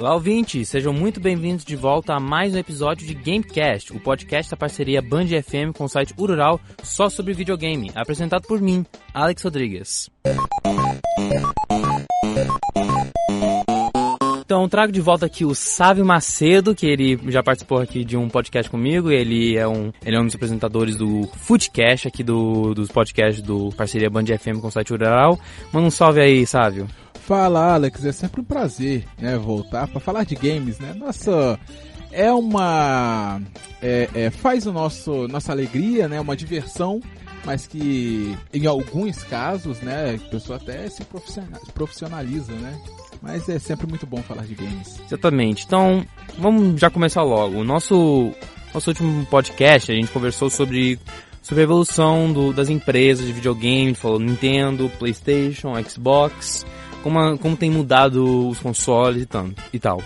Olá, ouvintes! Sejam muito bem-vindos de volta a mais um episódio de Gamecast, o podcast da parceria Band FM com o site Urural só sobre videogame, apresentado por mim, Alex Rodrigues. Então, trago de volta aqui o Sávio Macedo, que ele já participou aqui de um podcast comigo. Ele é um, ele é um dos apresentadores do Footcast, aqui do, dos podcasts do parceria Band FM com o site Rural. Manda um salve aí, Sávio. Fala, Alex. É sempre um prazer né, voltar para falar de games, né? Nossa, é uma... É, é, faz o nosso, nossa alegria, né? Uma diversão mas que em alguns casos, né, a pessoa até se profissionaliza, né? Mas é sempre muito bom falar de games. Exatamente. Então, vamos já começar logo. O nosso, nosso último podcast, a gente conversou sobre, sobre a evolução do, das empresas de videogame, falou Nintendo, Playstation, Xbox, como, como tem mudado os consoles e, tanto, e tal.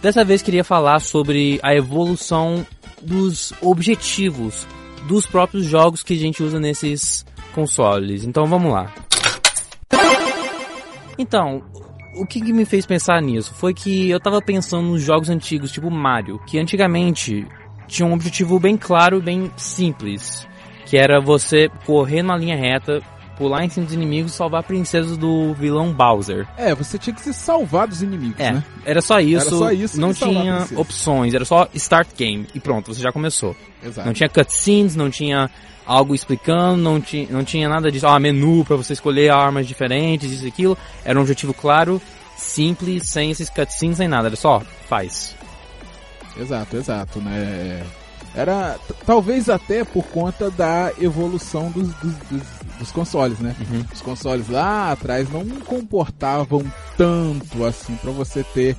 Dessa vez queria falar sobre a evolução dos objetivos dos próprios jogos que a gente usa nesses consoles. Então vamos lá. Então, o que, que, me fez pensar nisso foi que eu tava pensando nos jogos antigos, tipo Mario, que antigamente tinha um objetivo bem claro, bem simples, que era você correr numa linha reta, pular em cima dos inimigos e salvar a princesa do vilão Bowser. É, você tinha que se salvar dos inimigos, é, né? Era só isso, era só isso não tinha opções, era só start game e pronto, você já começou. Exato. Não tinha cutscenes, não tinha algo explicando, não, tinha não tinha nada disso, ah, menu para você escolher armas diferentes, isso e aquilo. Era um objetivo claro, simples, sem esses cutscenes, sem nada, era só, faz. Exato, exato, né? Era talvez até por conta da evolução dos, dos, dos, dos consoles, né? Uhum. Os consoles lá atrás não comportavam tanto assim para você ter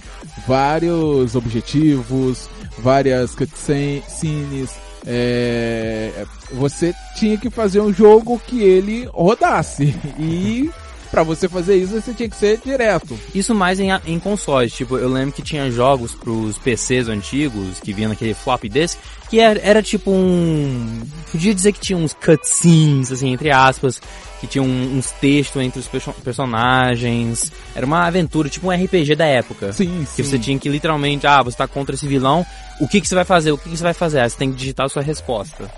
vários objetivos, várias cutscenes, é, você tinha que fazer um jogo que ele rodasse. E para você fazer isso, você tinha que ser direto. Isso mais em, em consoles. Tipo, eu lembro que tinha jogos pros PCs antigos, que vinha naquele flop disk, que era, era tipo um... Podia dizer que tinha uns cutscenes, assim, entre aspas, que tinha um, uns textos entre os personagens. Era uma aventura, tipo um RPG da época. Sim, sim. Que você tinha que literalmente, ah, você tá contra esse vilão, o que, que você vai fazer? O que, que você vai fazer? Ah, você tem que digitar a sua resposta.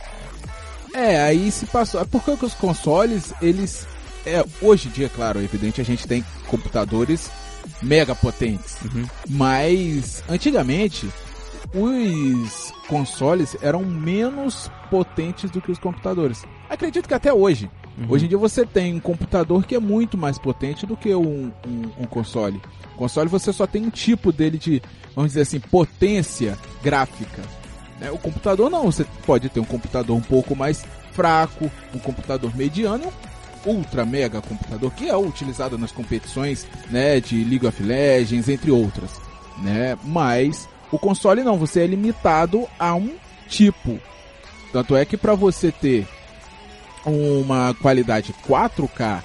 É, aí se passou. É porque os consoles, eles. É, hoje em dia, claro, é evidente, a gente tem computadores mega potentes. Uhum. Mas antigamente os consoles eram menos potentes do que os computadores. Acredito que até hoje. Uhum. Hoje em dia você tem um computador que é muito mais potente do que um, um, um console. O console você só tem um tipo dele de, vamos dizer assim, potência gráfica. Né? O computador não, você pode ter um computador um pouco mais fraco, um computador mediano ultra mega computador que é utilizado nas competições né, de League of Legends, entre outras. Né? Mas o console não, você é limitado a um tipo. Tanto é que para você ter uma qualidade 4K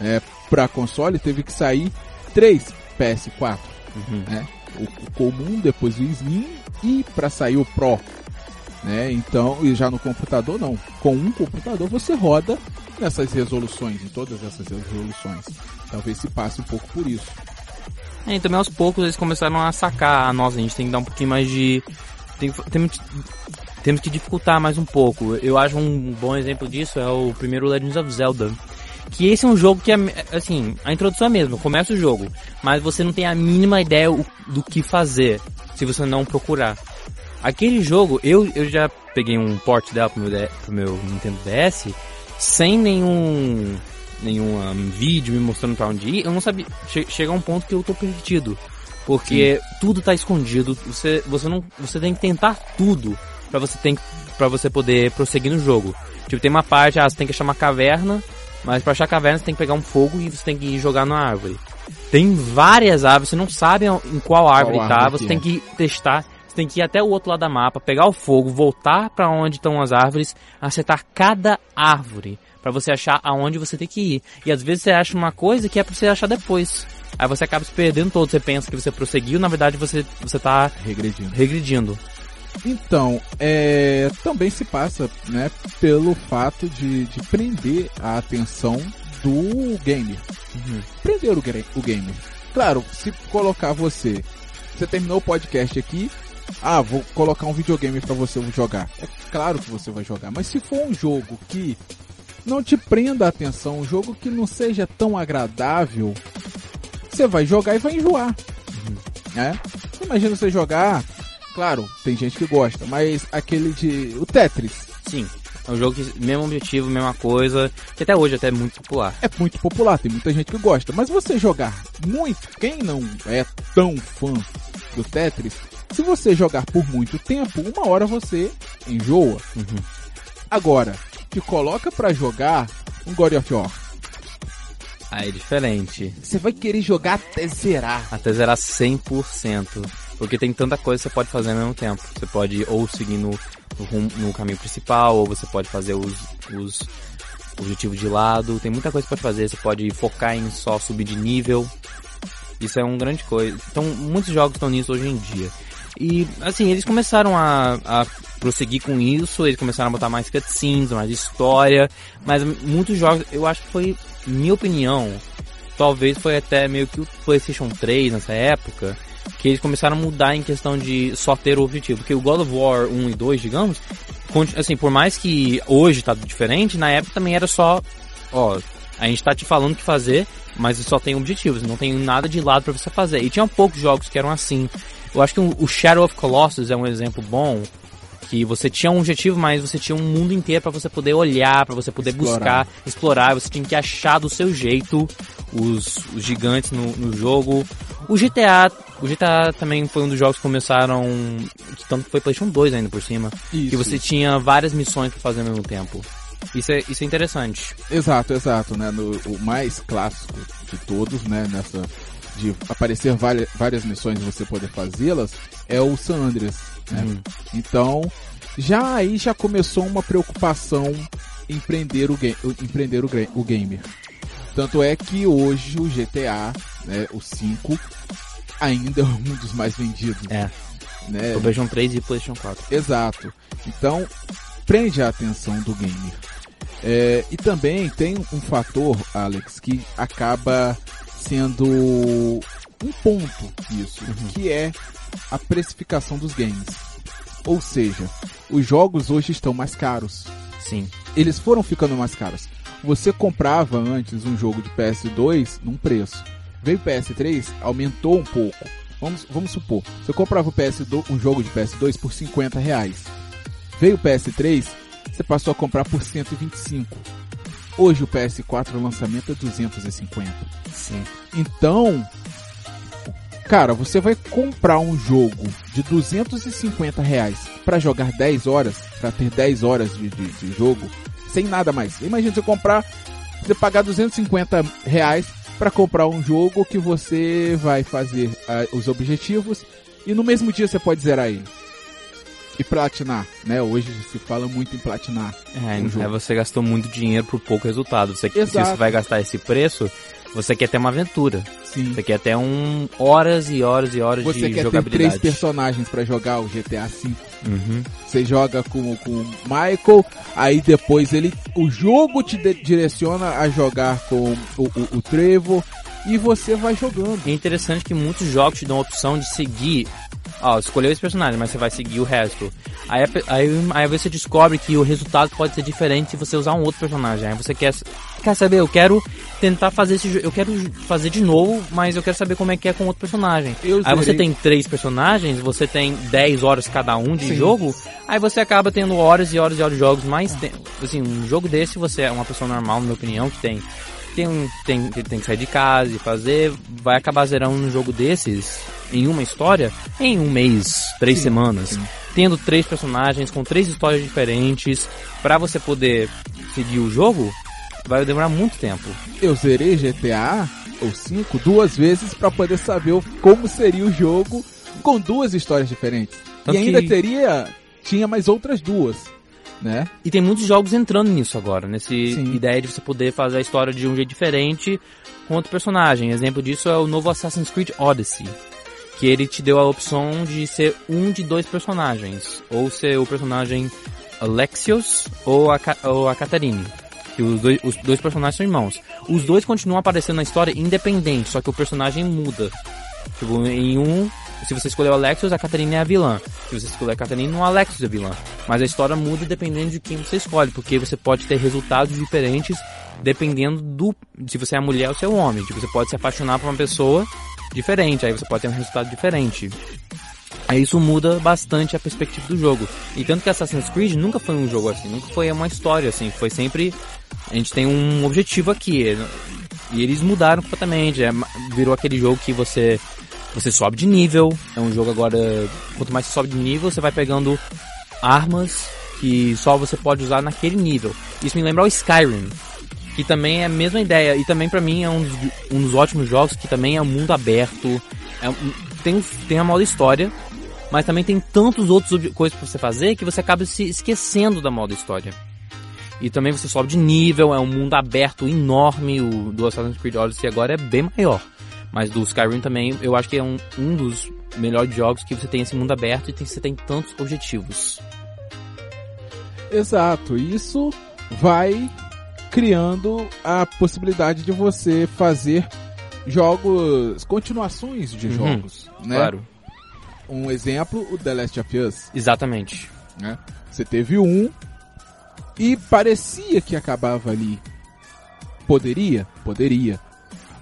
é, para console, teve que sair 3 PS4. Uhum. Né? O, o, comum, depois o Slim e para sair o Pro. Né? Então, e já no computador não. Com um computador você roda nessas resoluções, em todas essas resoluções. Talvez se passe um pouco por isso. É, e também aos poucos eles começaram a sacar a nossa, a gente tem que dar um pouquinho mais de. Tem, temos, temos que dificultar mais um pouco. Eu acho um bom exemplo disso é o primeiro Legends of Zelda. Que esse é um jogo que, é, assim, a introdução é mesmo, começa o jogo, mas você não tem a mínima ideia do que fazer se você não procurar. Aquele jogo, eu, eu já peguei um port dela pro meu, pro meu Nintendo DS sem nenhum nenhum um, vídeo me mostrando para onde ir, eu não sabia. Che chega a um ponto que eu tô perdido. Porque Sim. tudo tá escondido, você, você não. Você tem que tentar tudo para você tem para você poder prosseguir no jogo. Tipo, tem uma parte, ah, você tem que achar uma caverna, mas para achar a caverna você tem que pegar um fogo e você tem que jogar na árvore. Tem várias árvores, você não sabe em qual árvore qual tá, árvore você tem é. que testar, você tem que ir até o outro lado da mapa, pegar o fogo, voltar para onde estão as árvores, acertar cada árvore para você achar aonde você tem que ir. E às vezes você acha uma coisa que é para você achar depois. Aí você acaba se perdendo todo, você pensa que você prosseguiu, na verdade você você tá regredindo. regredindo. Então, é, também se passa né, pelo fato de, de prender a atenção do gamer. Uhum. Prender o, o gamer. Claro, se colocar você Você terminou o podcast aqui, ah, vou colocar um videogame para você jogar. É claro que você vai jogar, mas se for um jogo que não te prenda a atenção, um jogo que não seja tão agradável, você vai jogar e vai enjoar. Uhum. Né? Imagina você jogar, claro, tem gente que gosta, mas aquele de. o Tetris. Sim. É um jogo que, mesmo objetivo, mesma coisa, que até hoje até é muito popular. É muito popular, tem muita gente que gosta. Mas você jogar muito, quem não é tão fã do Tetris, se você jogar por muito tempo, uma hora você enjoa. Uhum. Agora, te coloca para jogar um God of War. Aí é diferente. Você vai querer jogar até zerar. Até zerar 100%. Porque tem tanta coisa que você pode fazer ao mesmo tempo. Você pode ou seguir no, no, no caminho principal, ou você pode fazer os, os objetivos de lado. Tem muita coisa que você pode fazer. Você pode focar em só subir de nível. Isso é uma grande coisa. Então, muitos jogos estão nisso hoje em dia. E, assim, eles começaram a, a prosseguir com isso, eles começaram a botar mais cutscenes, mais história, mas muitos jogos, eu acho que foi, minha opinião, talvez foi até meio que o PlayStation 3 nessa época, que eles começaram a mudar em questão de só ter o objetivo. Porque o God of War 1 e 2, digamos, assim, por mais que hoje tá diferente, na época também era só, ó, a gente tá te falando o que fazer, mas só tem objetivos, não tem nada de lado para você fazer. E tinha poucos jogos que eram assim. Eu acho que o Shadow of Colossus é um exemplo bom, que você tinha um objetivo, mas você tinha um mundo inteiro para você poder olhar, para você poder explorar. buscar, explorar. Você tinha que achar do seu jeito os, os gigantes no, no, jogo. O GTA, o GTA também foi um dos jogos que começaram, que tanto foi PlayStation 2 ainda por cima, isso, que você tinha várias missões para fazer ao mesmo tempo. Isso é, isso é interessante. Exato, exato, né? No, o mais clássico de todos, né? Nessa de aparecer várias, várias missões e você poder fazê-las é o San Andreas. Né? Uhum. Então, já aí já começou uma preocupação em prender o, game, empreender o, o gamer. Tanto é que hoje o GTA, né, o 5, ainda é um dos mais vendidos. É. Né? O PlayStation 3 e o PlayStation 4. Exato. Então, prende a atenção do gamer. É, e também tem um fator, Alex, que acaba sendo um ponto isso, uhum. que é a precificação dos games. Ou seja, os jogos hoje estão mais caros. Sim. Eles foram ficando mais caros. Você comprava antes um jogo de PS2 num preço. Veio o PS3, aumentou um pouco. Vamos, vamos supor, você comprava o PS2, um jogo de PS2 por 50 reais. Veio o PS3, você passou a comprar por 125. Hoje o PS4 o lançamento é 250. Sim. Então, cara, você vai comprar um jogo de 250 reais para jogar 10 horas, para ter 10 horas de, de, de, jogo, sem nada mais. Imagina você comprar, você pagar 250 reais para comprar um jogo que você vai fazer uh, os objetivos e no mesmo dia você pode zerar ele e platinar, né? Hoje se fala muito em platinar. É, um é você gastou muito dinheiro por pouco resultado. Você, se você vai gastar esse preço, você quer ter uma aventura. Sim. Você quer ter um horas e horas e horas você de jogabilidade. Você quer ter três personagens para jogar o GTA V. Uhum. Você joga com, com o Michael, aí depois ele, o jogo te direciona a jogar com o, o, o Trevor e você vai jogando. É interessante que muitos jogos te dão a opção de seguir ó, escolheu esse personagem, mas você vai seguir o resto. Aí, aí, aí você descobre que o resultado pode ser diferente se você usar um outro personagem. Aí você quer, quer saber, eu quero tentar fazer esse eu quero fazer de novo, mas eu quero saber como é que é com outro personagem. Eu aí você tem três personagens, você tem 10 horas cada um de Sim. jogo, aí você acaba tendo horas e horas e horas de jogos, mas assim, um jogo desse você é uma pessoa normal, na minha opinião, que tem tem, tem, tem que sair de casa e fazer, vai acabar zerando um jogo desses em uma história em um mês, três sim, semanas. Sim. Tendo três personagens com três histórias diferentes, para você poder seguir o jogo, vai demorar muito tempo. Eu zerei GTA ou 5 duas vezes para poder saber como seria o jogo com duas histórias diferentes. Tanto e ainda que... teria tinha mais outras duas. Né? E tem muitos jogos entrando nisso agora, nessa ideia de você poder fazer a história de um jeito diferente com outro personagem. Exemplo disso é o novo Assassin's Creed Odyssey, que ele te deu a opção de ser um de dois personagens, ou ser o personagem Alexios ou a, ou a Catarine. Que os dois, os dois personagens são irmãos. Os dois continuam aparecendo na história independente, só que o personagem muda. Tipo, em um, se você escolher o Alexios, a Catarina é a vilã. Se você escolher a Catarina, o Alexios é a vilã. Mas a história muda dependendo de quem você escolhe, porque você pode ter resultados diferentes dependendo do se você é mulher ou se é homem. Tipo, você pode se apaixonar por uma pessoa diferente, aí você pode ter um resultado diferente. Aí isso muda bastante a perspectiva do jogo. E tanto que Assassin's Creed nunca foi um jogo assim, nunca foi uma história assim, foi sempre a gente tem um objetivo aqui. E eles mudaram completamente, é, virou aquele jogo que você você sobe de nível, é um jogo agora, quanto mais você sobe de nível, você vai pegando armas que só você pode usar naquele nível. Isso me lembra o Skyrim, que também é a mesma ideia e também para mim é um dos, um dos ótimos jogos que também é um mundo aberto, é, tem tem a moda história, mas também tem tantos outros coisas para você fazer que você acaba se esquecendo da moda história. E também você sobe de nível, é um mundo aberto enorme, o do Assassin's Creed Odyssey agora é bem maior. Mas do Skyrim também, eu acho que é um, um dos melhores jogos que você tem esse mundo aberto e tem, você tem tantos objetivos. Exato, isso vai criando a possibilidade de você fazer jogos, continuações de uhum, jogos, né? Claro. Um exemplo, o The Last of Us. Exatamente. Né? Você teve um e parecia que acabava ali. Poderia? Poderia.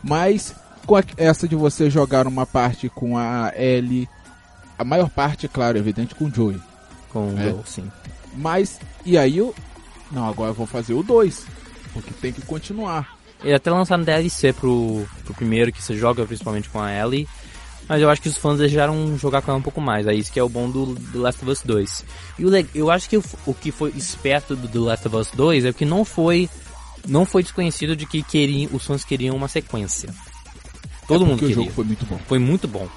Mas com a, essa de você jogar uma parte com a Ellie, a maior parte, claro, evidente, com o Joey. Com o né? Joe, sim. Mas, e aí eu. Não, agora eu vou fazer o 2. Porque tem que continuar. Ele até lançaram DLC pro, pro primeiro que você joga principalmente com a Ellie. Mas eu acho que os fãs desejaram jogar com ela um pouco mais. É isso que é o bom do, do Last of Us 2. E o, eu acho que o, o que foi esperto do, do Last of Us 2 é que não foi não foi desconhecido de que queriam, os fãs queriam uma sequência. Todo é mundo queria. o jogo foi muito bom. Foi muito bom.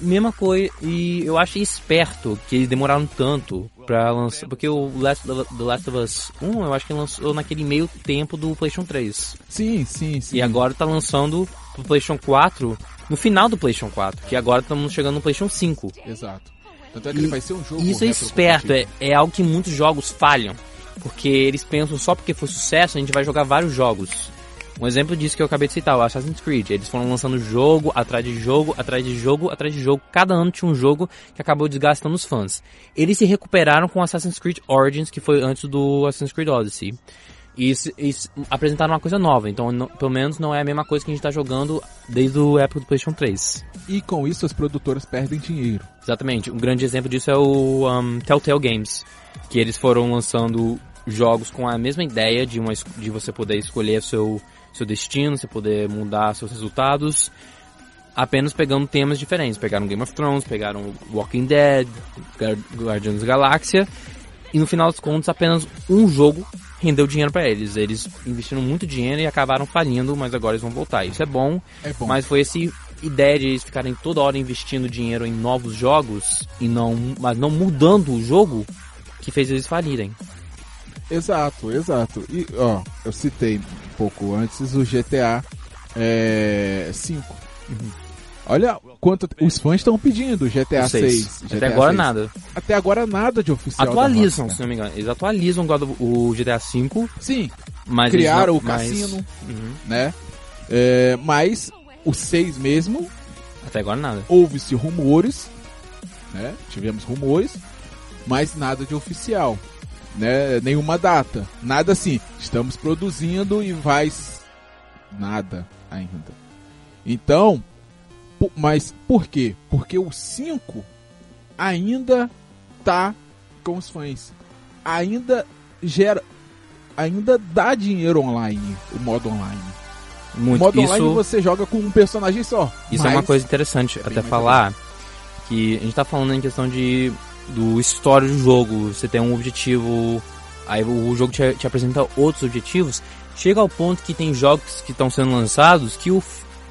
Mesma coisa, e eu achei esperto que eles demoraram tanto pra lançar, porque o Last, The Last of Us 1, eu acho que lançou naquele meio tempo do PlayStation 3. Sim, sim, sim. E agora tá lançando pro PlayStation 4 no final do PlayStation 4, que agora estamos chegando no PlayStation 5. Exato. Tanto é que e ele vai ser um jogo. Isso é esperto, é, é algo que muitos jogos falham. Porque eles pensam só porque foi sucesso, a gente vai jogar vários jogos. Um exemplo disso que eu acabei de citar, o Assassin's Creed. Eles foram lançando jogo atrás de jogo, atrás de jogo, atrás de jogo. Cada ano tinha um jogo que acabou desgastando os fãs. Eles se recuperaram com Assassin's Creed Origins, que foi antes do Assassin's Creed Odyssey. E, e apresentaram uma coisa nova, então não, pelo menos não é a mesma coisa que a gente está jogando desde o época do PlayStation 3. E com isso as produtoras perdem dinheiro. Exatamente. Um grande exemplo disso é o um, Telltale Games, que eles foram lançando jogos com a mesma ideia de, uma, de você poder escolher seu, seu destino, você poder mudar seus resultados, apenas pegando temas diferentes. Pegaram Game of Thrones, pegaram Walking Dead, Guardians da Galáxia, e no final das contas apenas um jogo rendeu dinheiro para eles. Eles investiram muito dinheiro e acabaram falindo, mas agora eles vão voltar. Isso é bom, é bom. mas foi essa ideia de eles ficarem toda hora investindo dinheiro em novos jogos e não, mas não mudando o jogo que fez eles falirem. Exato, exato. E ó, eu citei pouco antes o GTA é, 5. Uhum. Olha quanto os fãs estão pedindo GTA 6. Até agora 6. nada. Até agora nada de oficial. Atualizam, se não me engano. Eles atualizam o GTA 5. Sim. Mas criaram não, o cassino, uhum. né? É, mas o 6 mesmo. Até agora nada. Houve-se rumores, né? Tivemos rumores, mas nada de oficial né? Nenhuma data, nada assim. Estamos produzindo e vai nada ainda. Então, mas por quê? Porque o 5 ainda tá com os fãs. Ainda gera ainda dá dinheiro online, o modo online. Muito. O modo isso, online você joga com um personagem só. Isso é uma coisa interessante até falar que a gente tá falando em questão de do histórico do jogo, você tem um objetivo, aí o jogo te, te apresenta outros objetivos, chega ao ponto que tem jogos que estão sendo lançados que, o,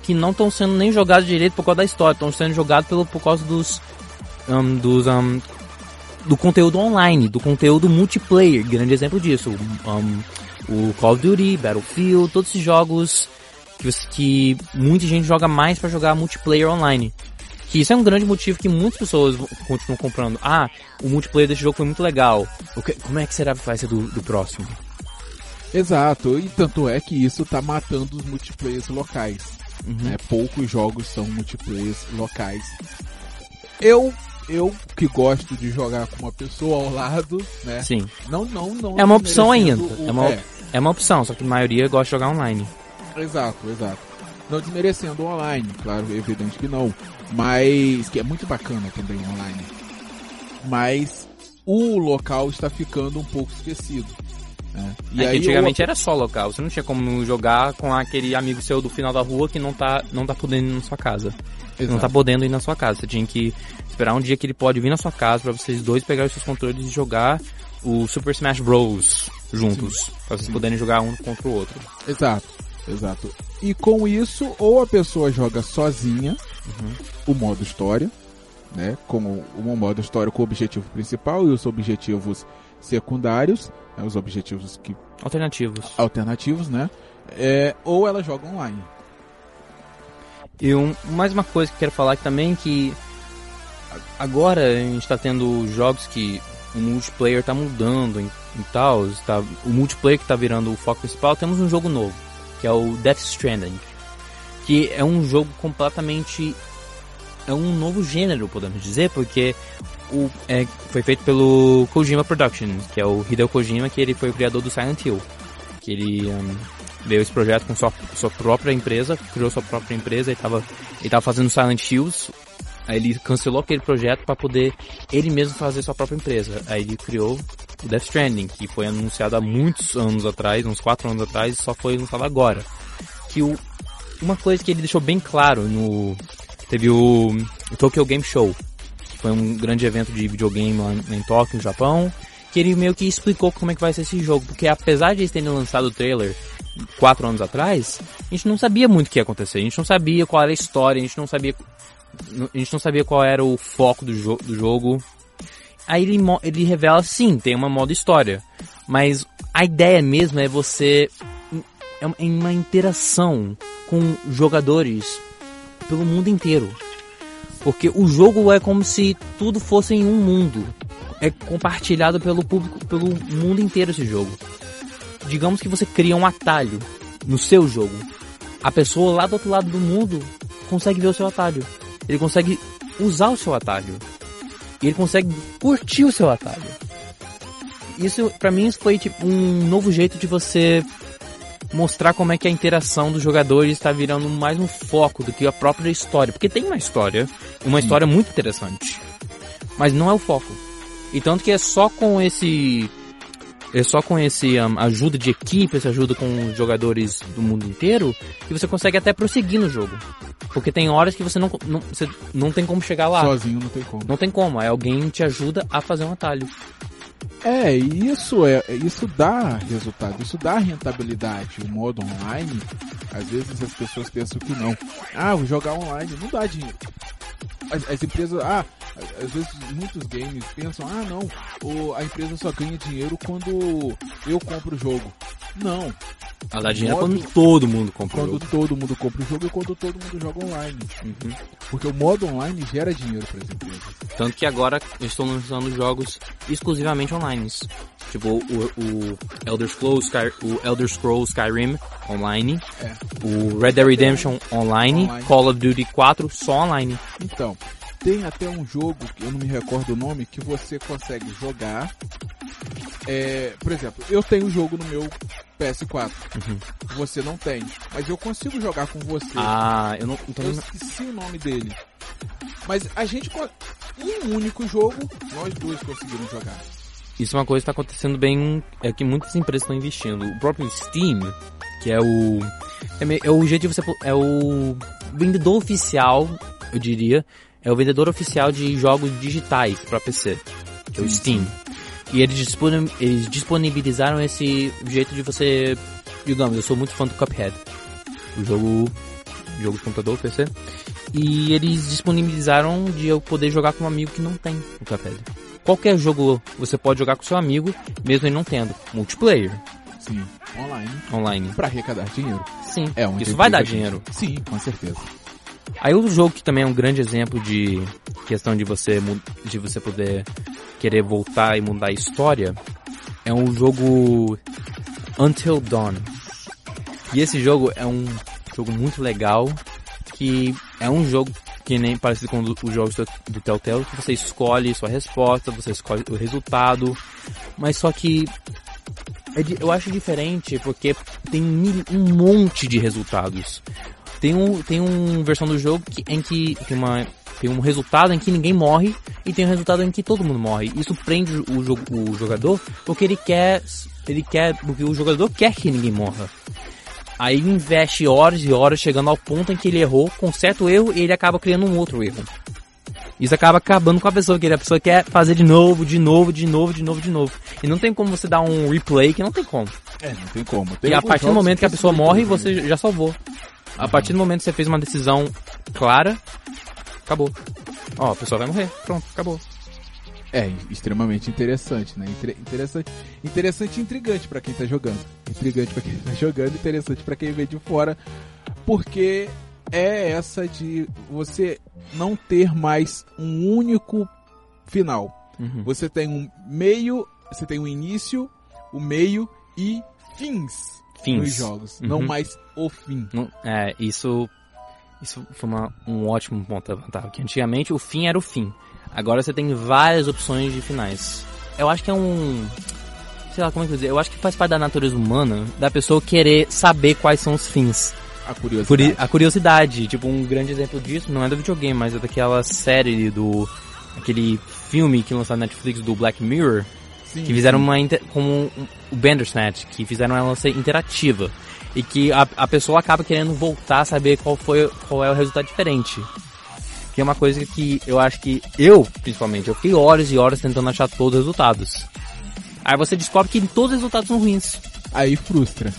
que não estão sendo nem jogados direito por causa da história, estão sendo jogados pelo, por causa dos, um, dos um, do conteúdo online, do conteúdo multiplayer, grande exemplo disso, um, o Call of Duty, Battlefield, todos esses jogos que, que muita gente joga mais para jogar multiplayer online. Que isso é um grande motivo que muitas pessoas continuam comprando. Ah, o multiplayer desse jogo foi muito legal. Que, como é que será que vai ser do, do próximo? Exato, e tanto é que isso tá matando os multiplayers locais. Uhum. Né? Poucos jogos são multiplayers locais. Eu, eu que gosto de jogar com uma pessoa ao lado, né? Sim. Não, não, não. É uma opção ainda. o- É uma, é, é uma opção, só que a maioria gosta de jogar online. exato, exato. Não desmerecendo o online, claro, é evidente que não. Mas, que é muito bacana também online. Mas, o local está ficando um pouco esquecido. Né? É que antigamente eu- era só local, você não tinha como jogar com aquele amigo seu do final da rua que não tá, não tá podendo ir na sua casa. Exato. Não tá podendo ir na sua casa. Você tinha que esperar um dia que ele pode vir na sua casa pra vocês dois pegarem os seus controles e jogar o Super Smash Bros. juntos. Pra vocês poderem jogar um contra o outro. Exato, exato. E com isso, ou a pessoa joga sozinha o modo história, né? Com o modo história com o objetivo principal e os objetivos secundários, né, os objetivos que, Alternativos. alternativos, né? É, ou ela joga online. E um, mais uma coisa que eu quero falar aqui também que agora a gente tá tendo jogos que o multiplayer tá mudando e, e tal, tá, o multiplayer que tá virando o foco principal, temos um jogo novo, que é o Death Stranding, que é um jogo completamente é um novo gênero, podemos dizer, porque o, é, foi feito pelo Kojima Productions, que é o Hideo Kojima, que ele foi o criador do Silent Hill, que ele um, veio esse projeto com sua, sua própria empresa, criou sua própria empresa e tava, ele tava fazendo Silent Hills. Aí ele cancelou aquele projeto para poder ele mesmo fazer sua própria empresa. Aí ele criou o Death Stranding, que foi anunciado há muitos anos atrás, uns 4 anos atrás, e só foi anunciado agora. Que o, uma coisa que ele deixou bem claro no. Teve o, o Tokyo Game Show, que foi um grande evento de videogame lá em Tóquio, no Japão, que ele meio que explicou como é que vai ser esse jogo, porque apesar de eles terem lançado o trailer quatro anos atrás, a gente não sabia muito o que ia acontecer, a gente não sabia qual era a história, a gente não sabia, a gente não sabia qual era o foco do, jo do jogo. Aí ele, ele revela, sim, tem uma modo história, mas a ideia mesmo é você é em uma interação com jogadores pelo mundo inteiro. Porque o jogo é como se tudo fosse em um mundo. É compartilhado pelo público, pelo mundo inteiro esse jogo. Digamos que você cria um atalho no seu jogo. A pessoa lá do outro lado do mundo consegue ver o seu atalho. Ele consegue usar o seu atalho. E ele consegue curtir o seu atalho. Isso, pra mim, isso foi tipo um novo jeito de você mostrar como é que a interação dos jogadores está virando mais um foco do que a própria história. Porque tem uma história, uma história muito interessante. Mas não é o foco. E tanto que é só com esse. É só com esse um, ajuda de equipe, essa ajuda com os jogadores do mundo inteiro, que você consegue até prosseguir no jogo. Porque tem horas que você não, não, você não tem como chegar lá. Sozinho não tem como. Não tem como, aí alguém te ajuda a fazer um atalho. É, isso é, isso dá resultado, isso dá rentabilidade. O modo online, às vezes as pessoas pensam que não. Ah, vou jogar online, não dá dinheiro. As, as empresas, ah, às vezes muitos games pensam, ah não, o, a empresa só ganha dinheiro quando eu compro o jogo. Não, Ela dá dinheiro Modo- quando todo mundo compra o quando jogo. todo mundo compra o jogo e quando todo mundo joga online. Uhum. Porque o modo online gera dinheiro para as empresas. Tanto que agora eles estão lançando jogos exclusivamente online. Tipo o, o Elder Scrolls Sky, o Elder Scrolls Skyrim online, É. o Red Dead Redemption online, Online. Call of Duty 4 só online. Então, tem até um jogo, que eu não me recordo o nome, que você consegue jogar. É, por exemplo, eu tenho um jogo no meu PS4. Você não tem. Mas eu consigo jogar com você. Ah, eu não. Então, eu esqueci o nome dele. Mas a gente. um único jogo, nós dois conseguimos jogar. Isso é uma coisa que está acontecendo bem. É que muitas empresas estão investindo. O próprio Steam, que é o. É, é o jeito de você. É o vendedor oficial, eu diria. É o vendedor oficial de jogos digitais para PC. Que é o Steam. E eles, eles disponibilizaram esse jeito de você. Digamos, eu sou muito fã do Cuphead. O jogo. Jogo de computador, PC. E eles disponibilizaram de eu poder jogar com um amigo que não tem o Cuphead. Qualquer jogo você pode jogar com seu amigo, mesmo ele não tendo. Multiplayer, Sim, online. online. Pra arrecadar dinheiro. Sim, É onde isso vai dar dinheiro. Sim, com certeza. Aí outro jogo que também é um grande exemplo de questão de você de você poder querer voltar e mudar a história é um jogo Until Dawn. E esse jogo é um jogo muito legal que é um jogo que nem parecido com os jogos do, Telltale, que você escolhe sua resposta, você escolhe o resultado, mas só que é eu acho diferente porque tem um monte de resultados. Tem um, tem uma versão do jogo que, em que tem uma tem um resultado em que ninguém morre e tem um resultado em que todo mundo morre. Isso prende o, o, o jogador porque ele quer ele quer porque o jogador quer que ninguém morra. Aí investe horas e horas chegando ao ponto em que ele errou, conserta o erro e ele acaba criando um outro erro. Isso acaba acabando com a pessoa, que a pessoa quer fazer de novo, de novo, de novo, de novo, de novo. E não tem como você dar um replay que não tem como. É, não tem como. Tem e a partir do momento que a pessoa morre, você já salvou. A partir do momento que você fez uma decisão clara, acabou. Ó, a pessoa vai morrer. Pronto, acabou. É, extremamente interessante, né? interessante, interessante e intrigante para quem tá jogando. Intrigante para quem tá jogando, interessante para quem vê de fora, porque é essa de você não ter mais um único final. Uhum. Você tem um meio, você tem um início, o meio e fins, fins. nos jogos, uhum. não mais o fim. É, isso isso foi uma, um ótimo ponto a levantar, porque antigamente o fim era o fim. Agora você tem várias opções de finais. Eu acho que é um. Sei lá como é que eu dizer. Eu acho que faz parte da natureza humana da pessoa querer saber quais são os fins. A curiosidade. a curiosidade. Tipo, um grande exemplo disso não é do videogame, mas é daquela série do. aquele filme que lançaram na Netflix do Black Mirror. Sim, que fizeram sim. uma. Inter, como o Bandersnatch, que fizeram ela ser interativa. E que a, a pessoa acaba querendo voltar a saber qual foi qual é o resultado diferente que é uma coisa que eu acho que eu, principalmente, eu fiquei horas e horas tentando achar todos os resultados. Aí você descobre que todos os resultados são ruins. Aí frustra.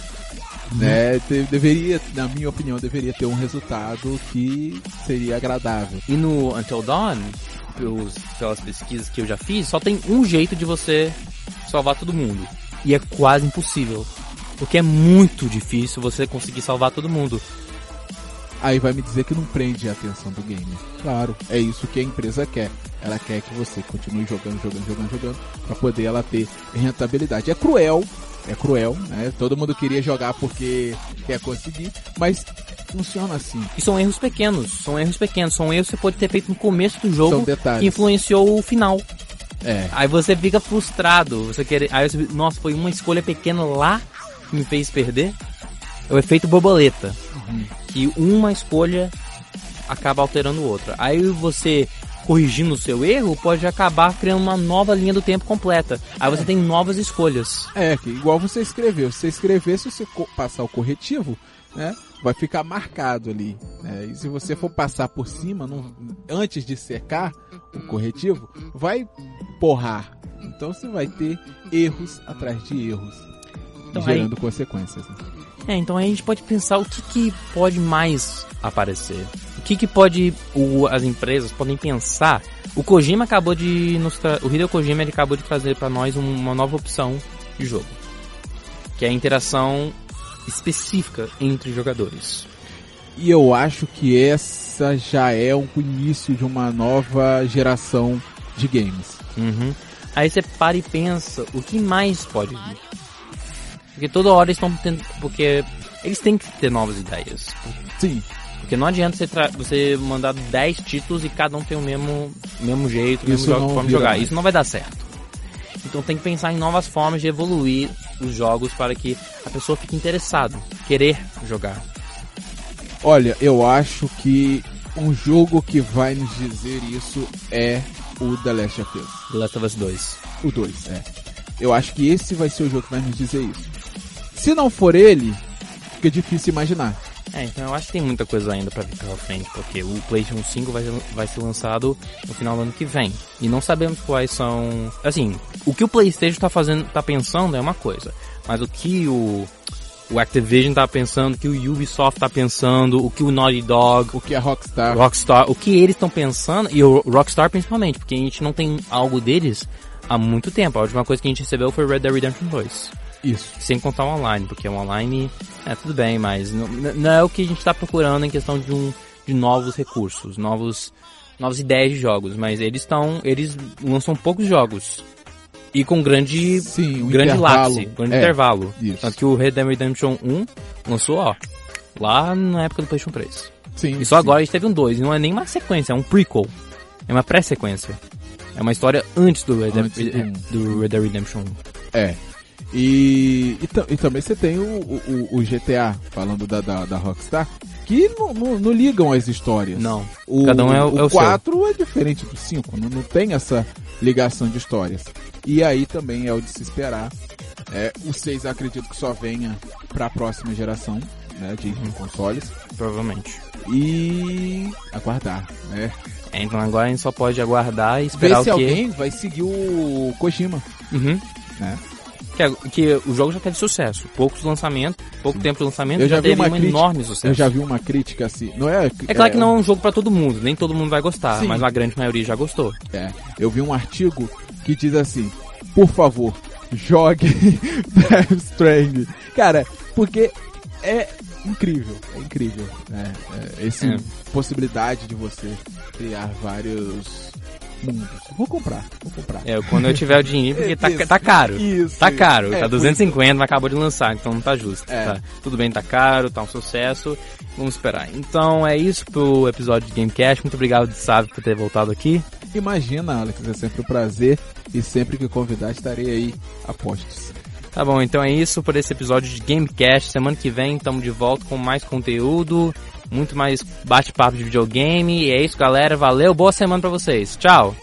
Né? Deveria, na minha opinião, deveria ter um resultado que seria agradável. E no Until Dawn, pelos, pelas pesquisas que eu já fiz, só tem um jeito de você salvar todo mundo. E é quase impossível. Porque é muito difícil você conseguir salvar todo mundo aí vai me dizer que não prende a atenção do gamer. Claro, é isso que a empresa quer. Ela quer que você continue jogando, jogando, jogando, jogando, para poder ela ter rentabilidade. É cruel, é cruel, né? Todo mundo queria jogar porque quer conseguir, mas funciona assim. E são erros pequenos, são erros pequenos, são erros que você pode ter feito no começo do jogo que influenciou o final. É. Aí você fica frustrado, você quer, aí você, nossa, foi uma escolha pequena lá que me fez perder. É o efeito borboleta. Uhum. Que uma escolha acaba alterando outra. Aí você corrigindo o seu erro pode acabar criando uma nova linha do tempo completa. Aí você é. tem novas escolhas. É, igual você escreveu. Se você escrever, se você passar o corretivo, né? Vai ficar marcado ali. Né? E se você for passar por cima, não, antes de secar o corretivo, vai porrar. Então você vai ter erros atrás de erros. Então, gerando aí... consequências. Né? É, então aí a gente pode pensar o que, que pode mais aparecer. O que, que pode o, as empresas podem pensar. O Kojima acabou de nos o Hideo Kojima ele acabou de trazer para nós uma nova opção de jogo, que é a interação específica entre jogadores. E eu acho que essa já é o início de uma nova geração de games. Uhum. Aí você para e pensa, o que mais pode vir? Porque toda hora eles estão tendo. Porque eles têm que ter novas ideias. Sim. Porque não adianta você, você mandar 10 títulos e cada um tem o mesmo, mesmo jeito, o mesmo jogo, forma de jogar. Mais. Isso não vai dar certo. Então tem que pensar em novas formas de evoluir os jogos para que a pessoa fique interessada, querer jogar. Olha, eu acho que um jogo que vai nos dizer isso é o The Last of Us. The Last of Us 2. O 2, é. Eu acho que esse vai ser o jogo que vai nos dizer isso. Se não for ele, fica difícil imaginar. É, então eu acho que tem muita coisa ainda para vir pela frente, porque o PlayStation 5 vai, vai ser lançado no final do ano que vem. E não sabemos quais são. Assim, o que o PlayStation tá fazendo, tá pensando é uma coisa, mas o que o o Activision tá pensando, o que o Ubisoft tá pensando, o que o Naughty Dog, o que a Rockstar, Rockstar, o que eles estão pensando e o Rockstar principalmente, porque a gente não tem algo deles há muito tempo. A última coisa que a gente recebeu foi Red Dead Redemption 2. Isso. Sem contar o online, porque o online é tudo bem, mas não, não é o que a gente está procurando em questão de, um, de novos recursos, novos, novas ideias de jogos, mas eles estão, eles lançam poucos jogos. E com grande, Sim, um grande lápis, grande é, intervalo. Isso. Tanto que o Red Dead Redemption 1 lançou, ó, lá na época do PlayStation 3. Sim. E só sim. agora a gente teve um 2. E não é nem uma sequência, é um prequel. É uma pré-sequência. É uma história antes do Red, Antes Dead- do- do Red Dead Redemption 1. É. E, e, e também você tem o, o, o GTA, falando da, da, da Rockstar, que não, não, não ligam as histórias. Não. O, Cada um é o- é o seu. 4 é diferente do 5, não, não tem essa ligação de histórias. E aí também é o de se esperar. É, o 6 acredito que só venha para a próxima geração né, de Uhum. consoles. Provavelmente. E aguardar, né? É, então agora a gente só pode aguardar e Ver esperar se o que. alguém vai seguir o Kojima, Uhum. né? Que, é- que o jogo já teve sucesso. Poucos lançamentos, pouco tempo de lançamento, Eu já já, teve uma um crítica- enorme sucesso. Eu já vi uma crítica assim, não é? É claro que não é um jogo pra todo mundo, nem todo mundo vai gostar, Sim. mas a grande maioria já gostou. É, eu vi um artigo que diz assim: por favor, jogue Death Stranding. Cara, porque é incrível, é incrível. né? É, esse É. possibilidade de você criar vários mundos. Vou comprar, vou comprar. É, quando eu tiver o dinheiro, porque tá, Isso, tá caro. Isso. Tá caro, É, tá 250, mas acabou de lançar, então não tá justo. É. tá? Tudo bem, tá caro, tá um sucesso. Vamos esperar. Então é isso pro episódio de Gamecast. Muito obrigado, Sábio, por ter voltado aqui. Imagina, Alex, é sempre um prazer e sempre que convidar estarei aí a postos. Tá bom, então é isso por esse episódio de Gamecast. Semana que vem estamos de volta com mais conteúdo, muito mais bate-papo de videogame. E é isso, galera. Valeu, boa semana pra vocês. Tchau!